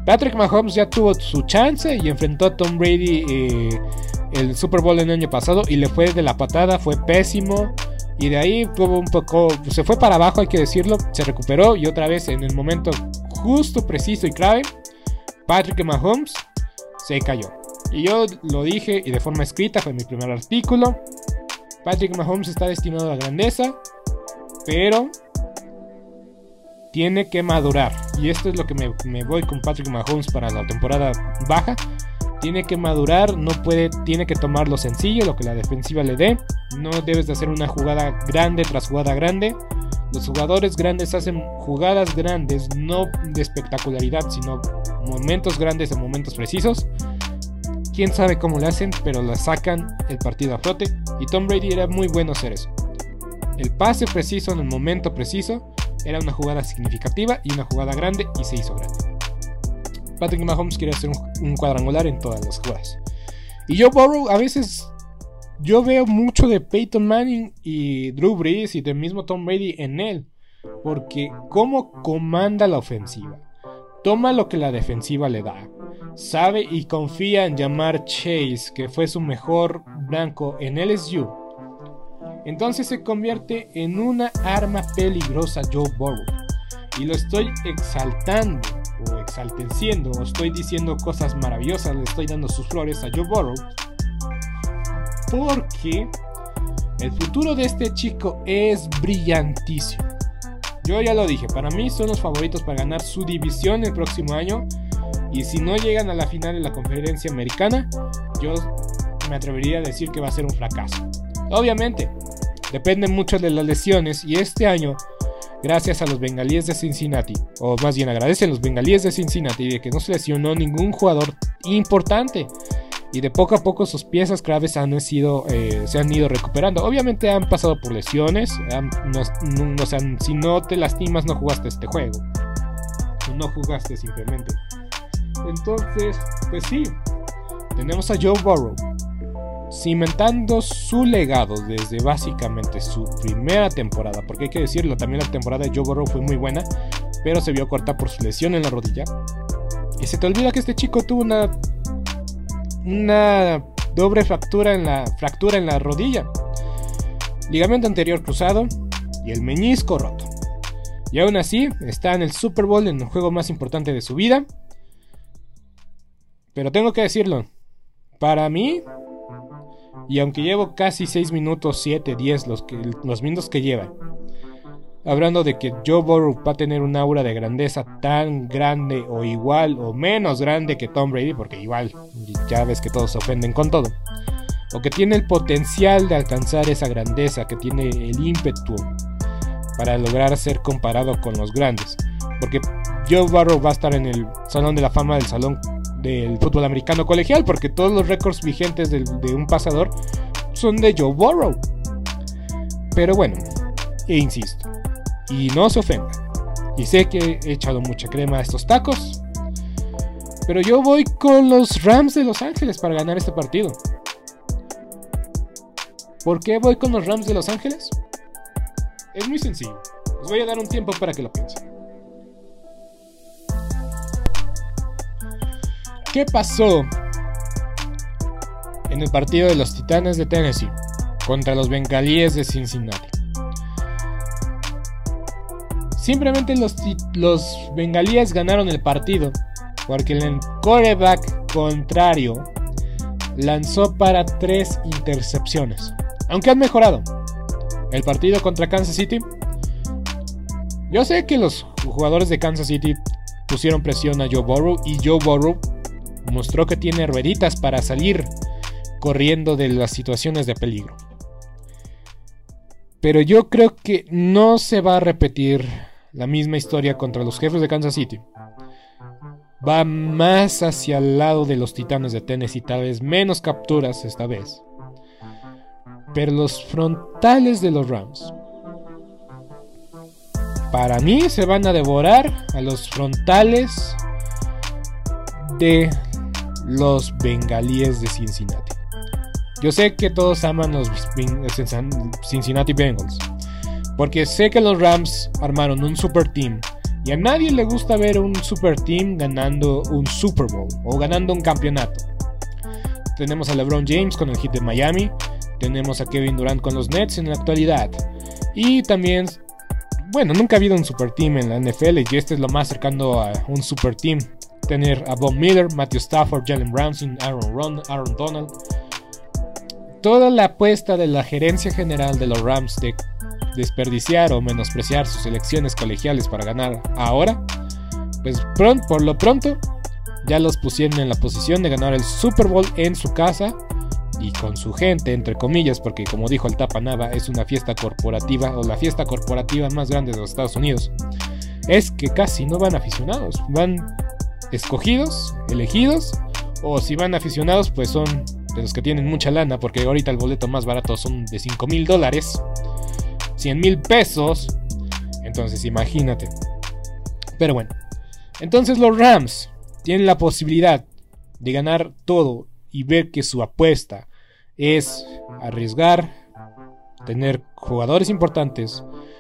Patrick Mahomes ya tuvo su chance y enfrentó a Tom Brady eh, el Super Bowl el año pasado y le fue de la patada, fue pésimo. Y de ahí tuvo un poco, se fue para abajo, hay que decirlo, se recuperó y otra vez en el momento justo, preciso y clave, Patrick Mahomes se cayó. Y yo lo dije y de forma escrita, fue mi primer artículo. Patrick Mahomes está destinado a la grandeza, pero tiene que madurar. Y esto es lo que me, voy con Patrick Mahomes para la temporada baja. Tiene que madurar, no puede, tiene que tomar lo sencillo, lo que la defensiva le dé. No debes de hacer una jugada grande tras jugada grande. Los jugadores grandes hacen jugadas grandes, no de espectacularidad, sino momentos grandes en momentos precisos. Quién sabe cómo lo hacen, pero la sacan el partido a flote. Y Tom Brady era muy bueno hacer eso. El pase preciso en el momento preciso era una jugada significativa y una jugada grande y se hizo grande. Patrick Mahomes quiere hacer un, cuadrangular en todas las jugadas. Y Joe Burrow a veces yo veo mucho de Peyton Manning y Drew Brees y del mismo Tom Brady en él. Porque cómo comanda la ofensiva. Toma lo que la defensiva le da. Sabe y confía en llamar Chase, que fue su mejor blanco en LSU. Entonces se convierte en una arma peligrosa Joe Burrow. Y lo estoy exaltando o exalteciendo o estoy diciendo cosas maravillosas, le estoy dando sus flores a Joe Burrow porque el futuro de este chico es brillantísimo. Yo ya lo dije, para mí son los favoritos para ganar su división el próximo año. Y si no llegan a la final de la conferencia americana, yo me atrevería a decir que va a ser un fracaso. Obviamente, depende mucho de las lesiones y este año, gracias a los bengalíes de Cincinnati, o más bien agradecen los bengalíes de Cincinnati de que no se lesionó ningún jugador importante y de poco a poco sus piezas claves han sido, eh, se han ido recuperando. Obviamente han pasado por lesiones, no, si no te lastimas no jugaste este juego, no jugaste simplemente. Entonces, pues sí, tenemos a Joe Burrow cimentando su legado desde básicamente su primera temporada, porque hay que decirlo, también la temporada de Joe Burrow fue muy buena, pero se vio corta por su lesión en la rodilla. Y se te olvida que este chico tuvo una una doble fractura en la, fractura en la rodilla, ligamento anterior cruzado y el meñisco roto. Y aún así está en el Super Bowl en el juego más importante de su vida. Pero tengo que decirlo, para mí, y aunque llevo casi 6 minutos, 7, 10, los, que, los minutos que lleva, hablando de que Joe Burrow va a tener un aura de grandeza tan grande o igual o menos grande que Tom Brady, porque igual ya ves que todos se ofenden con todo, o que tiene el potencial de alcanzar esa grandeza, que tiene el ímpetu para lograr ser comparado con los grandes, porque Joe Burrow va a estar en el Salón de la Fama del Salón del Fútbol Americano Colegial, porque todos los récords vigentes de, de un pasador son de Joe Burrow. Pero bueno, e insisto, y no se ofenda. Y sé que he echado mucha crema a estos tacos. Pero yo voy con los Rams de Los Ángeles para ganar este partido. ¿Por qué voy con los Rams de Los Ángeles? Es muy sencillo. Les voy a dar un tiempo para que lo piensen. ¿Qué pasó en el partido de los Titanes de Tennessee contra los Bengalíes de Cincinnati? Simplemente los, los bengalíes ganaron el partido porque el coreback contrario lanzó para tres intercepciones. Aunque han mejorado. El partido contra Kansas City. Yo sé que los jugadores de Kansas City pusieron presión a Joe Burrow y Joe Burrow mostró que tiene rueditas para salir corriendo de las situaciones de peligro. Pero yo creo que no se va a repetir la misma historia contra los jefes de Kansas City. Va más hacia el lado de los Titanes de Tennessee, tal vez menos capturas esta vez. Pero los frontales de los Rams, para mí se van a devorar a los frontales de los bengalíes de Cincinnati. Yo sé que todos aman los Cincinnati Bengals. Porque sé que los Rams armaron un super team. Y a nadie le gusta ver un super team ganando un Super Bowl o ganando un campeonato. Tenemos a LeBron James con el hit de Miami. Tenemos a Kevin Durant con los Nets en la actualidad. Y también, bueno, nunca ha habido un super team en la NFL y este es lo más cercano a un super team. Tener a Bob Miller, Matthew Stafford, Jalen Brown, Aaron, Ron, Aaron Donald. Toda la apuesta de la gerencia general de los Rams de desperdiciar o menospreciar sus elecciones colegiales para ganar ahora, pues por lo pronto ya los pusieron en la posición de ganar el Super Bowl en su casa y con su gente, entre comillas, porque como dijo el Tapanava, es una fiesta corporativa o la fiesta corporativa más grande de los Estados Unidos, es que casi no van aficionados, van escogidos, elegidos, o si van aficionados, pues son de los que tienen mucha lana, porque ahorita el boleto más barato son de 5 mil dólares, 100 mil pesos, entonces imagínate. Pero bueno, entonces los Rams tienen la posibilidad de ganar todo y ver que su apuesta es arriesgar, tener jugadores importantes,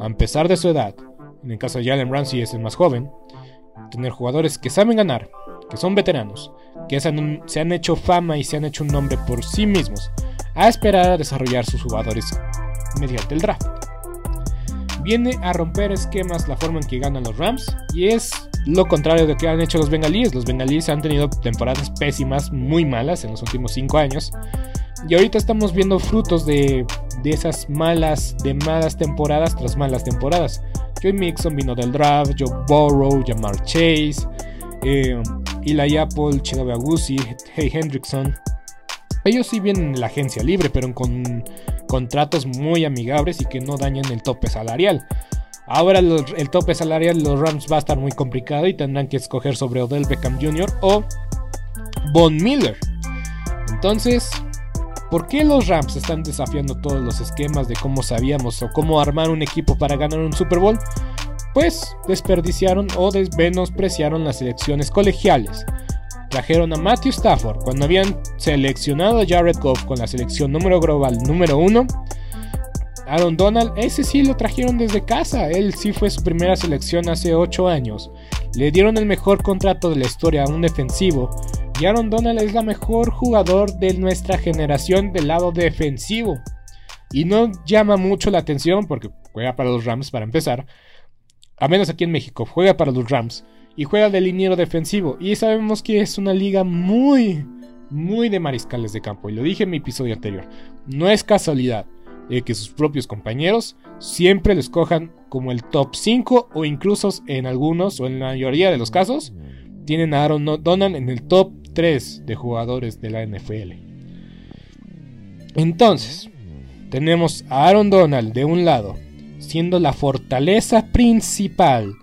A pesar de su edad, en el caso de Jalen Ramsey es el más joven, tener jugadores que saben ganar, que son veteranos, que se han, hecho fama y se han hecho un nombre por sí mismos, a esperar a desarrollar sus jugadores mediante el draft. Viene a romper esquemas la forma en que ganan los Rams y es lo contrario de que han hecho los bengalíes. Los bengalíes han tenido temporadas pésimas, muy malas en los últimos 5 años. Y ahorita estamos viendo frutos de, de, esas malas, de malas temporadas tras malas temporadas. Joe Mixon vino del draft, Joe Burrow, Jamar Chase, eh, Eli Apple, Chidobe Agusi, Hey Hendrickson. Ellos sí vienen en la agencia libre, pero con contratos muy amigables y que no dañan el tope salarial. Ahora el, tope salarial de los Rams va a estar muy complicado y tendrán que escoger sobre Odell Beckham Jr. o Von Miller. Entonces, ¿por qué los Rams están desafiando todos los esquemas de cómo sabíamos o cómo armar un equipo para ganar un Super Bowl? Pues desperdiciaron o menospreciaron las elecciones colegiales. Trajeron a Matthew Stafford cuando habían seleccionado a Jared Goff con la selección número global número 1. Aaron Donald, ese sí lo trajeron desde casa, él sí fue su primera selección hace 8 años. Le dieron el mejor contrato de la historia a un defensivo. Y Aaron Donald es la mejor jugador de nuestra generación del lado defensivo. Y no llama mucho la atención porque juega para los Rams para empezar. A menos aquí en México, juega para los Rams. Y juega de liniero defensivo. Y sabemos que es una liga muy, muy de mariscales de campo. Y lo dije en mi episodio anterior. No es casualidad de que sus propios compañeros siempre lo escojan como el top 5 o incluso en algunos o en la mayoría de los casos tienen a Aaron Donald en el top 3 de jugadores de la NFL. Entonces, tenemos a Aaron Donald de un lado, siendo la fortaleza principal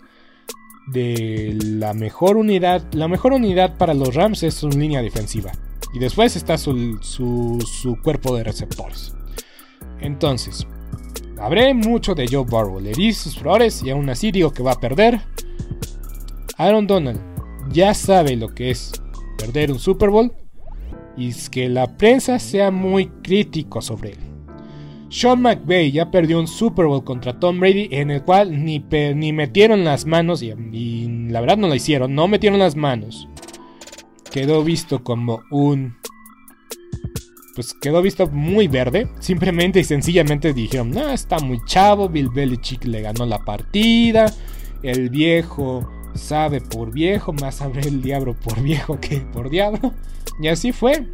de la mejor unidad. La mejor unidad para los Rams es su línea defensiva. Y después está su, su, cuerpo de receptores. Entonces, habré mucho de Joe Burrow. Le di sus flores y aún así digo que va a perder. Aaron Donald ya sabe lo que es perder un Super Bowl y es que la prensa sea muy crítico sobre él. Sean McVay ya perdió un Super Bowl contra Tom Brady en el cual ni, ni metieron las manos y, y la verdad no lo hicieron, no metieron las manos. Quedó visto como un pues quedó visto muy verde. Simplemente y sencillamente dijeron, no, está muy chavo, Bill Belichick le ganó la partida, el viejo sabe por viejo, más sabe el diablo por viejo que por diablo. Y así fue.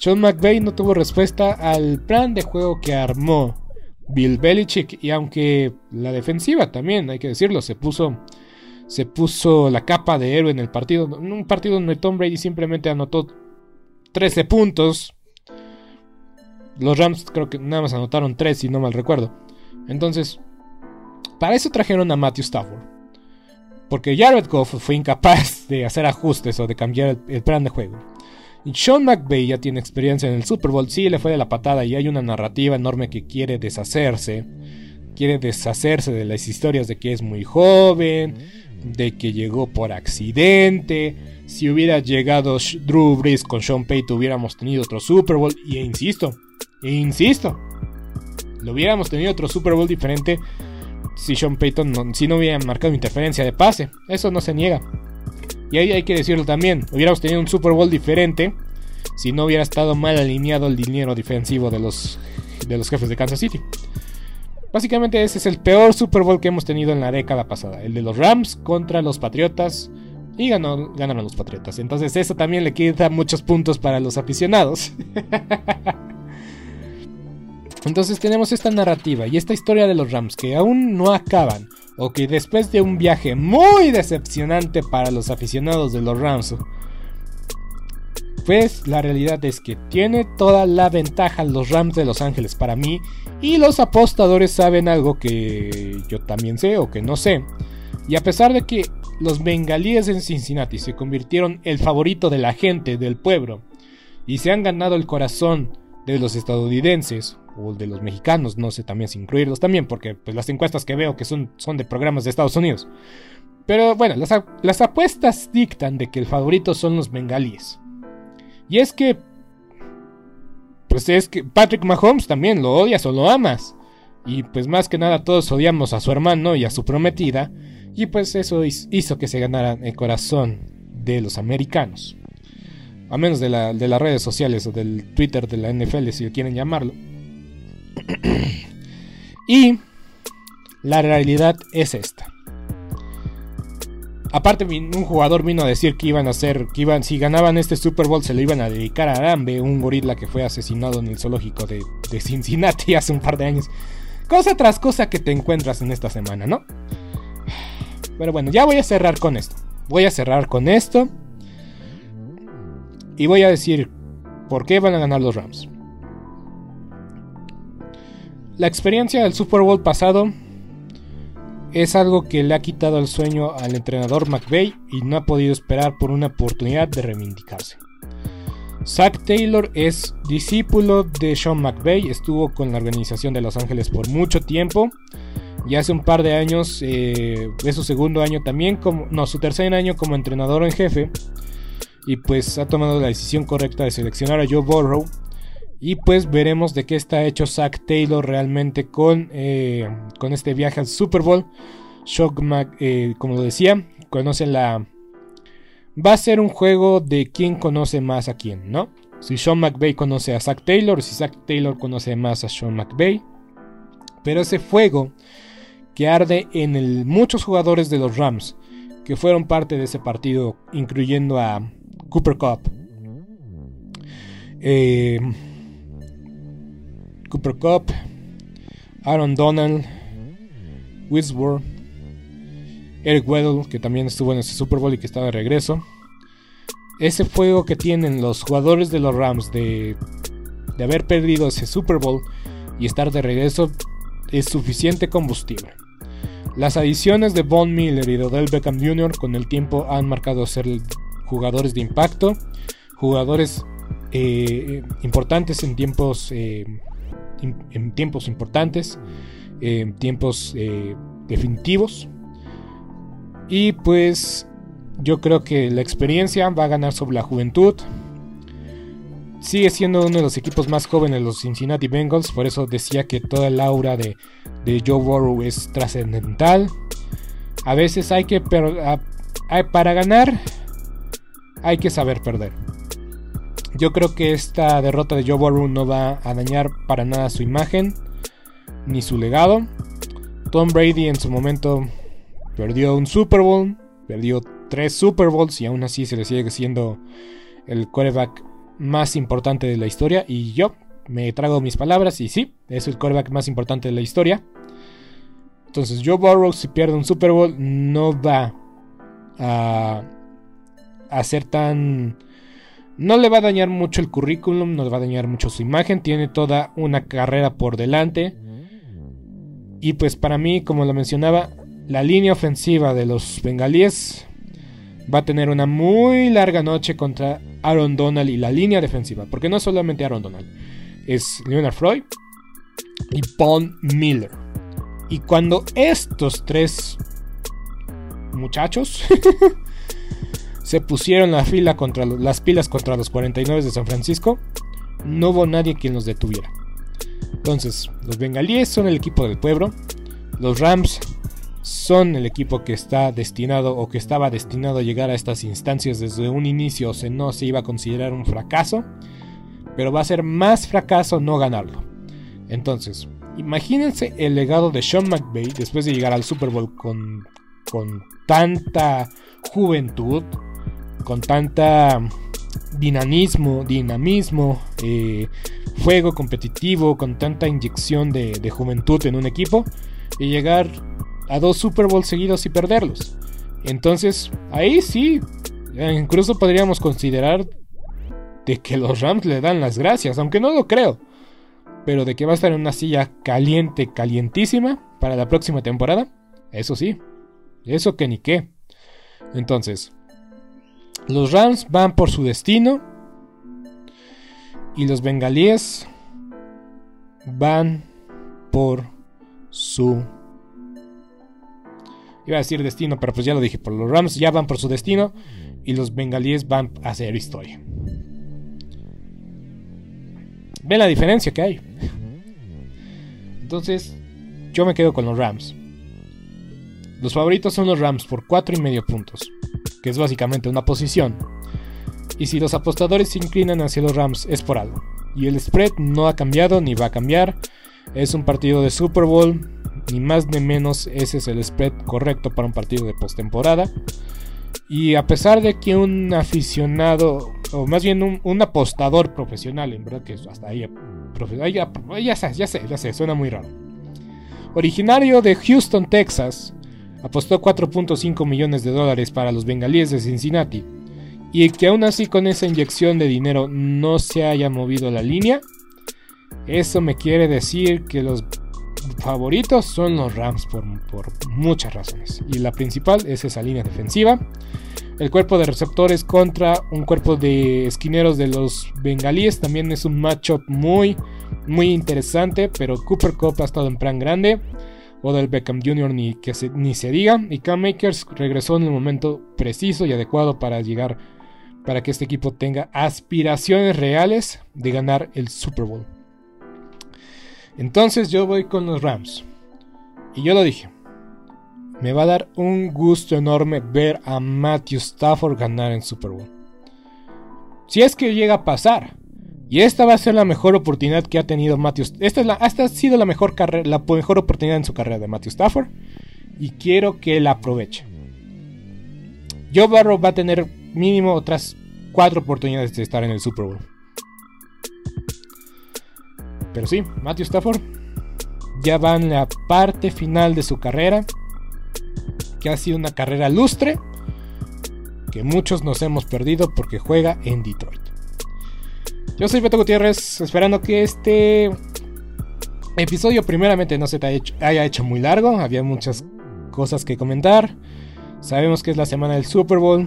Sean McVay no tuvo respuesta al plan de juego que armó Bill Belichick y aunque la defensiva también, hay que decirlo, se puso se puso la capa de héroe en el partido, en un partido donde Tom Brady simplemente anotó 13 puntos. Los Rams creo que nada más anotaron 3 si no mal recuerdo. Entonces, para eso trajeron a Matthew Stafford. Porque Jared Goff fue incapaz de hacer ajustes o de cambiar el, plan de juego. Sean McVay ya tiene experiencia en el Super Bowl, sí le fue de la patada y hay una narrativa enorme que quiere deshacerse. Quiere deshacerse de las historias de que es muy joven, de que llegó por accidente. Si hubiera llegado Drew Brees con Sean Payton hubiéramos tenido otro Super Bowl. Y insisto, insisto, lo hubiéramos tenido otro Super Bowl diferente si Sean Payton no, si no hubiera marcado interferencia de pase. Eso no se niega. Y ahí hay que decirlo también. Hubiéramos tenido un Super Bowl diferente si no hubiera estado mal alineado el dinero defensivo de los, de los jefes de Kansas City. Básicamente ese es el peor Super Bowl que hemos tenido en la década pasada. El de los Rams contra los Patriotas. Y ganó, ganaron los Patriotas. Entonces eso también le quita muchos puntos para los aficionados. Entonces tenemos esta narrativa y esta historia de los Rams que aún no acaban, o que después de un viaje muy decepcionante para los aficionados de los Rams, pues la realidad es que tiene toda la ventaja los Rams de Los Ángeles para mí y los apostadores saben algo que yo también sé o que no sé. Y a pesar de que los bengalíes en Cincinnati se convirtieron el favorito de la gente, del pueblo, y se han ganado el corazón de los estadounidenses o de los mexicanos, no sé también si incluirlos también, porque pues, las encuestas que veo que son, son de programas de Estados Unidos. Pero bueno, las, las apuestas dictan de que el favorito son los bengalíes. Y es que, pues es que Patrick Mahomes también lo odias o lo amas. Y pues más que nada todos odiamos a su hermano y a su prometida. Y pues eso hizo que se ganara el corazón de los americanos. A menos de, de las redes sociales o del Twitter de la NFL si quieren llamarlo. Y la realidad es esta. Aparte, un jugador vino a decir que iban a hacer, que iban, si ganaban este Super Bowl, se lo iban a dedicar a Arambe, un gorila que fue asesinado en el zoológico de, de Cincinnati hace un par de años. Cosa tras cosa que te encuentras en esta semana, ¿no? Pero bueno, ya voy a cerrar con esto. Voy a cerrar con esto. Y voy a decir por qué van a ganar los Rams. La experiencia del Super Bowl pasado es algo que le ha quitado el sueño al entrenador McVay y no ha podido esperar por una oportunidad de reivindicarse. Zach Taylor es discípulo de Sean McVay, estuvo con la organización de Los Ángeles por mucho tiempo y hace un par de años, eh, es su segundo año también, como, no, su tercer año como entrenador en jefe y pues ha tomado la decisión correcta de seleccionar a Joe Burrow y pues veremos de qué está hecho Zach Taylor realmente con, eh, con este viaje al Super Bowl. Shock eh, como lo decía, conoce la... Va a ser un juego de quién conoce más a quién, ¿no? Si Sean McVay conoce a Zach Taylor, si Zach Taylor conoce más a Sean McVay. Pero ese fuego que arde en muchos jugadores de los Rams que fueron parte de ese partido, incluyendo a Cooper Cup. Eh, Cooper Cup, Aaron Donald, Wisworth, Eric Weddle, que también estuvo en ese Super Bowl y que estaba de regreso. Ese fuego que tienen los jugadores de los Rams de, de haber perdido ese Super Bowl y estar de regreso es suficiente combustible. Las adiciones de Von Miller y de Odell Beckham Jr. con el tiempo han marcado ser jugadores de impacto, jugadores eh, importantes en tiempos eh, en tiempos importantes, en tiempos eh, definitivos. Y pues yo creo que la experiencia va a ganar sobre la juventud. Sigue siendo uno de los equipos más jóvenes, los Cincinnati Bengals. Por eso decía que toda el aura de, Joe Burrow es trascendental. A veces hay que... para ganar hay que saber perder. Yo creo que esta derrota de Joe Burrow no va a dañar para nada su imagen ni su legado. Tom Brady en su momento perdió un Super Bowl, perdió tres Super Bowls y aún así se le sigue siendo el quarterback más importante de la historia. Y yo me trago mis palabras y sí, es el quarterback más importante de la historia. Entonces Joe Burrow si pierde un Super Bowl no va a, a ser tan... No le va a dañar mucho el currículum, no le va a dañar mucho su imagen, tiene toda una carrera por delante. Y pues para mí, como lo mencionaba, la línea ofensiva de los bengalíes va a tener una muy larga noche contra Aaron Donald y la línea defensiva. Porque no solamente Aaron Donald, es Leonard Freud y Paul Miller. Y cuando estos tres muchachos se pusieron la fila contra las pilas contra los 49 de San Francisco, no hubo nadie quien los detuviera. Entonces, los bengalíes son el equipo del pueblo, los Rams son el equipo que está destinado o que estaba destinado a llegar a estas instancias desde un inicio, o no se iba a considerar un fracaso, pero va a ser más fracaso no ganarlo. Entonces, imagínense el legado de Sean McVay después de llegar al Super Bowl con, con tanta juventud, con tanta dinamismo, dinamismo, eh, fuego competitivo, con tanta inyección de, juventud en un equipo y llegar a dos Super Bowls seguidos y perderlos. Entonces, ahí sí, incluso podríamos considerar de que los Rams le dan las gracias, aunque no lo creo. Pero de que va a estar en una silla caliente, calientísima para la próxima temporada, eso sí, eso que ni qué. Entonces, los Rams van por su destino y los bengalíes van por su Iba a decir destino, pero pues ya lo dije. Por los Rams ya van por su destino. Y los bengalíes van a hacer historia. Ven la diferencia que hay. Entonces, yo me quedo con los Rams. Los favoritos son los Rams por 4 y medio puntos. Que es básicamente una posición. Y si los apostadores se inclinan hacia los Rams es por algo. Y el spread no ha cambiado ni va a cambiar. Es un partido de Super Bowl ni más ni menos ese es el spread correcto para un partido de postemporada. Y a pesar de que un aficionado, o más bien un, apostador profesional, en verdad que hasta ahí, ya, ya, sé, ya sé, ya sé, suena muy raro. Originario de Houston, Texas, apostó 4.5 millones de dólares para los bengalíes de Cincinnati. Y que aún así con esa inyección de dinero no se haya movido la línea. Eso me quiere decir que los favoritos son los Rams por, muchas razones. Y la principal es esa línea defensiva. El cuerpo de receptores contra un cuerpo de esquineros de los bengalíes también es un matchup muy, muy interesante. Pero Cooper Cup ha estado en plan grande. Odell Beckham Jr. ni, que se, ni se diga. Y Cam Makers regresó en el momento preciso y adecuado para llegar. Para que este equipo tenga aspiraciones reales de ganar el Super Bowl. Entonces yo voy con los Rams. Y yo lo dije. Me va a dar un gusto enorme ver a Matthew Stafford ganar en Super Bowl. Si es que llega a pasar. Y esta va a ser la mejor oportunidad que ha tenido Matthew. Esta, esta ha sido la mejor, la mejor oportunidad en su carrera de Matthew Stafford. Y quiero que la aproveche. Joe Barrow va a tener mínimo otras cuatro oportunidades de estar en el Super Bowl. Pero sí, Matthew Stafford ya va en la parte final de su carrera, que ha sido una carrera lustre, que muchos nos hemos perdido porque juega en Detroit. Yo soy Beto Gutiérrez, esperando que este episodio primeramente no se te haya hecho, muy largo, había muchas cosas que comentar. Sabemos que es la semana del Super Bowl.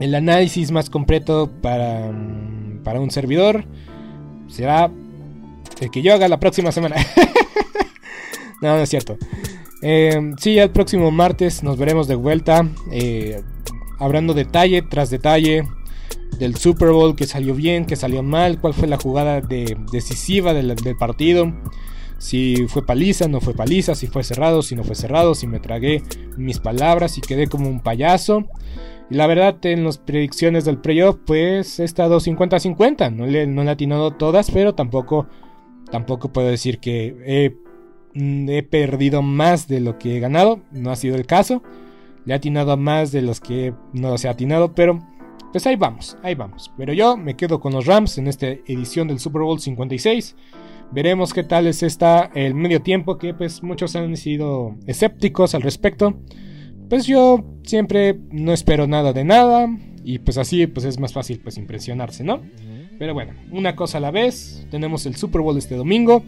El análisis más completo para, para un servidor será el que yo haga la próxima semana. no, no es cierto. Eh, sí, el próximo martes nos veremos de vuelta. Eh, hablando detalle tras detalle del Super Bowl, que salió bien, que salió mal, cuál fue la jugada decisiva del, partido. Si fue paliza, no fue paliza, si fue cerrado, si no fue cerrado, si me tragué mis palabras y quedé como un payaso. Y la verdad, en las predicciones del playoff, pues he estado 50-50. No le, no le he atinado todas, pero tampoco Tampoco puedo decir que mm, he, perdido más de lo que he ganado. No ha sido el caso. Le he atinado a más de los que no se ha atinado. Pero Pues ahí vamos, ahí vamos. Pero yo me quedo con los Rams en esta edición del Super Bowl 56. Veremos qué tal es esta el medio tiempo que pues muchos han sido escépticos al respecto. Pues yo siempre no espero nada de nada y pues así pues es más fácil pues impresionarse, ¿no? Pero bueno, una cosa a la vez. Tenemos el Super Bowl este domingo.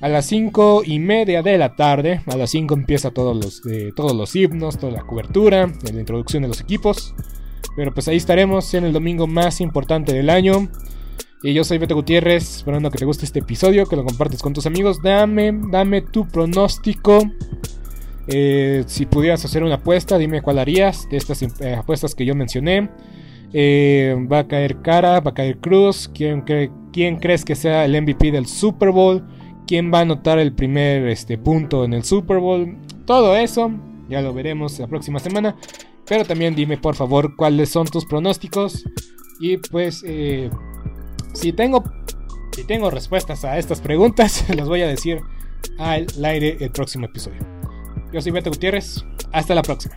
A las 5 y media de la tarde. A las 5 empieza todos los, eh, todos los himnos, toda la cobertura, la introducción de los equipos. Pero pues ahí estaremos en el domingo más importante del año. Y yo soy Beto Gutiérrez, esperando que te guste este episodio, que lo compartes con tus amigos. Dame, dame tu pronóstico. Eh, si pudieras hacer una apuesta, dime cuál harías de estas eh, apuestas que yo mencioné. Eh, va a caer Cara, va a caer Cruz. ¿Quién, ¿Quién, crees que sea el MVP del Super Bowl? ¿Quién va a anotar el primer este, punto en el Super Bowl? Todo eso ya lo veremos la próxima semana. Pero también dime por favor cuáles son tus pronósticos. Y pues eh, si, tengo, si tengo respuestas a estas preguntas, las voy a decir al aire el próximo episodio. Yo soy Beto Gutiérrez. Hasta la próxima.